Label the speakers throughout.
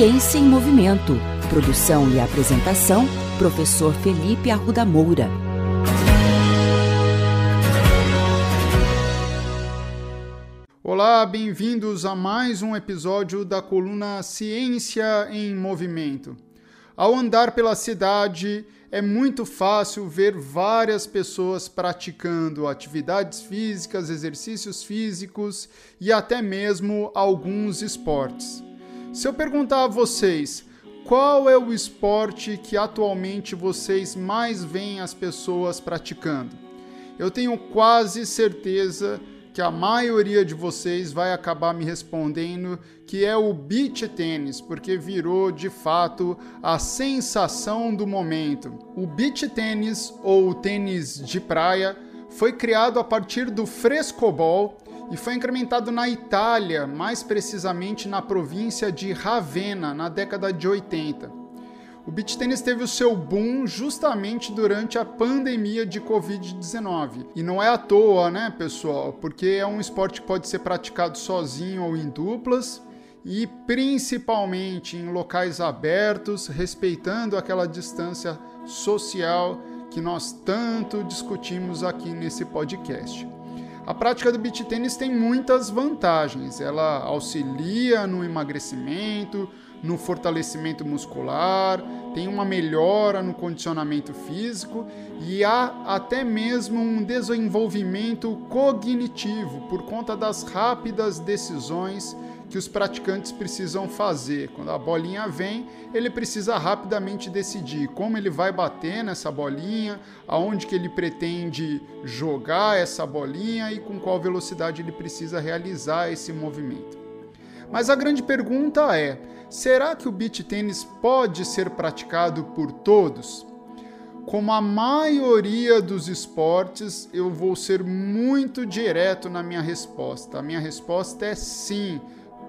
Speaker 1: Ciência em Movimento. Produção e apresentação, professor Felipe Arruda Moura.
Speaker 2: Olá, bem-vindos a mais um episódio da coluna Ciência em Movimento. Ao andar pela cidade, é muito fácil ver várias pessoas praticando atividades físicas, exercícios físicos e até mesmo alguns esportes. Se eu perguntar a vocês qual é o esporte que atualmente vocês mais veem as pessoas praticando, eu tenho quase certeza que a maioria de vocês vai acabar me respondendo que é o beach tênis, porque virou de fato a sensação do momento. O beach tênis ou tênis de praia foi criado a partir do frescobol e foi incrementado na Itália, mais precisamente na província de Ravenna, na década de 80. O beach tênis teve o seu boom justamente durante a pandemia de Covid-19. E não é à toa, né, pessoal? Porque é um esporte que pode ser praticado sozinho ou em duplas e principalmente em locais abertos, respeitando aquela distância social que nós tanto discutimos aqui nesse podcast. A prática do beach tênis tem muitas vantagens. Ela auxilia no emagrecimento, no fortalecimento muscular, tem uma melhora no condicionamento físico e há até mesmo um desenvolvimento cognitivo por conta das rápidas decisões que os praticantes precisam fazer. Quando a bolinha vem, ele precisa rapidamente decidir como ele vai bater nessa bolinha, aonde que ele pretende jogar essa bolinha e com qual velocidade ele precisa realizar esse movimento. Mas a grande pergunta é: será que o beach tênis pode ser praticado por todos? Como a maioria dos esportes, eu vou ser muito direto na minha resposta. A minha resposta é sim,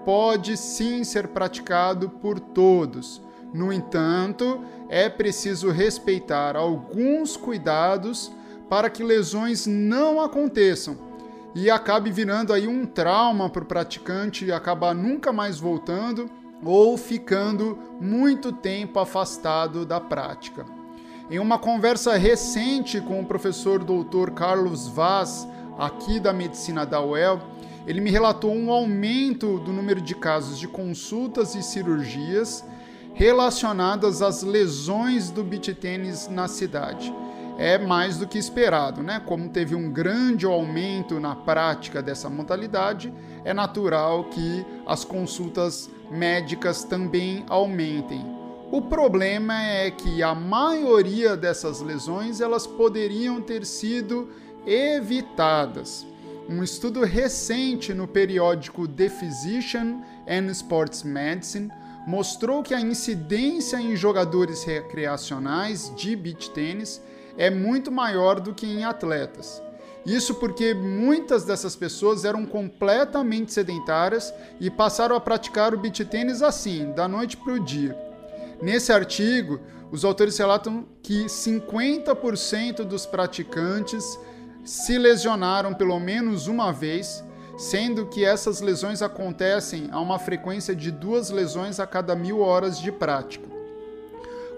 Speaker 2: pode sim ser praticado por todos. No entanto, é preciso respeitar alguns cuidados para que lesões não aconteçam e acabe virando aí um trauma para o praticante e acabar nunca mais voltando ou ficando muito tempo afastado da prática. Em uma conversa recente com o professor Dr. Carlos Vaz, aqui da medicina da UEL, ele me relatou um aumento do número de casos de consultas e cirurgias relacionadas às lesões do beach tênis na cidade é mais do que esperado, né? Como teve um grande aumento na prática dessa modalidade, é natural que as consultas médicas também aumentem. O problema é que a maioria dessas lesões elas poderiam ter sido evitadas. Um estudo recente no periódico The Physician and Sports Medicine mostrou que a incidência em jogadores recreacionais de beach tênis é muito maior do que em atletas. Isso porque muitas dessas pessoas eram completamente sedentárias e passaram a praticar o beach tênis assim, da noite para o dia. Nesse artigo, os autores relatam que 50% dos praticantes se lesionaram pelo menos uma vez, sendo que essas lesões acontecem a uma frequência de duas lesões a cada mil horas de prática.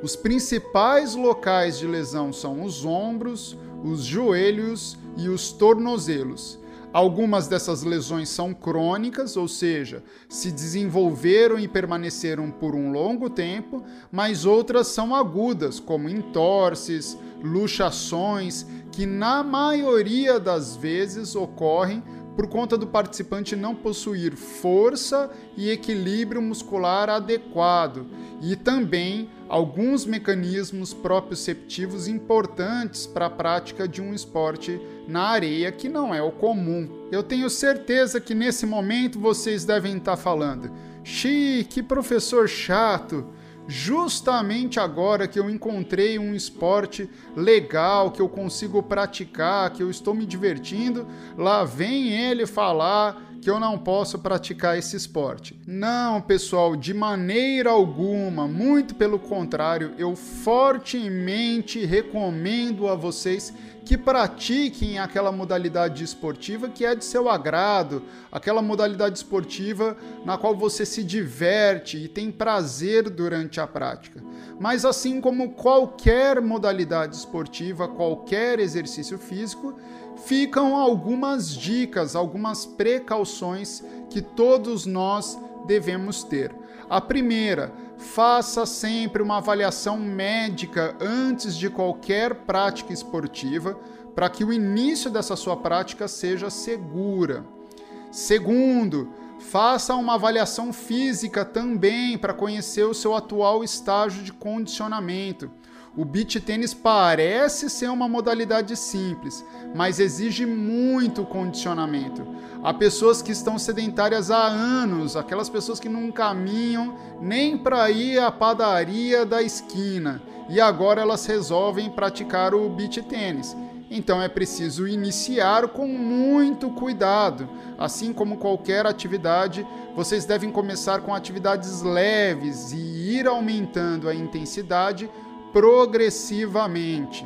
Speaker 2: Os principais locais de lesão são os ombros, os joelhos e os tornozelos. Algumas dessas lesões são crônicas, ou seja, se desenvolveram e permaneceram por um longo tempo, mas outras são agudas, como entorses, luxações, que na maioria das vezes ocorrem por conta do participante não possuir força e equilíbrio muscular adequado e também alguns mecanismos proprioceptivos importantes para a prática de um esporte na areia que não é o comum. Eu tenho certeza que nesse momento vocês devem estar falando: "Xi, que professor chato!" justamente agora que eu encontrei um esporte legal, que eu consigo praticar, que eu estou me divertindo, lá vem ele falar que eu não posso praticar esse esporte. Não, pessoal, de maneira alguma, muito pelo contrário, eu fortemente recomendo a vocês que pratiquem aquela modalidade esportiva que é de seu agrado, aquela modalidade esportiva na qual você se diverte e tem prazer durante a prática. Mas assim como qualquer modalidade esportiva, qualquer exercício físico, ficam algumas dicas, algumas precauções que todos nós devemos ter. A primeira, faça sempre uma avaliação médica antes de qualquer prática esportiva, para que o início dessa sua prática seja segura. Segundo, faça uma avaliação física também para conhecer o seu atual estágio de condicionamento. O beach tênis parece ser uma modalidade simples, mas exige muito condicionamento. Há pessoas que estão sedentárias há anos, aquelas pessoas que não caminham nem para ir à padaria da esquina e agora elas resolvem praticar o beach tênis. Então é preciso iniciar com muito cuidado. Assim como qualquer atividade, vocês devem começar com atividades leves e ir aumentando a intensidade progressivamente.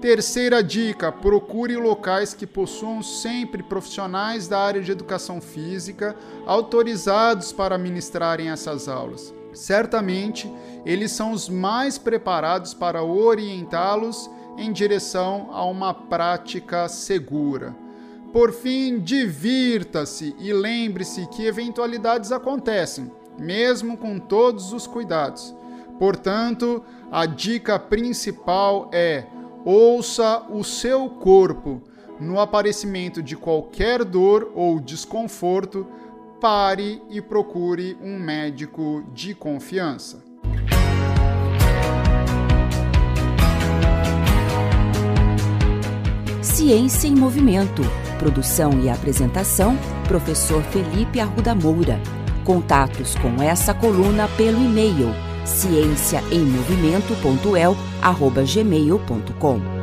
Speaker 2: Terceira dica: procure locais que possuam sempre profissionais da área de educação física autorizados para ministrarem essas aulas. Certamente, eles são os mais preparados para orientá-los em direção a uma prática segura. Por fim, divirta-se e lembre-se que eventualidades acontecem, mesmo com todos os cuidados. Portanto, a dica principal é: ouça o seu corpo. No aparecimento de qualquer dor ou desconforto, pare e procure um médico de confiança.
Speaker 1: Ciência em Movimento. Produção e apresentação: Professor Felipe Arruda Moura. Contatos com essa coluna pelo e-mail ciênciaemmovimento.el@gmail.com.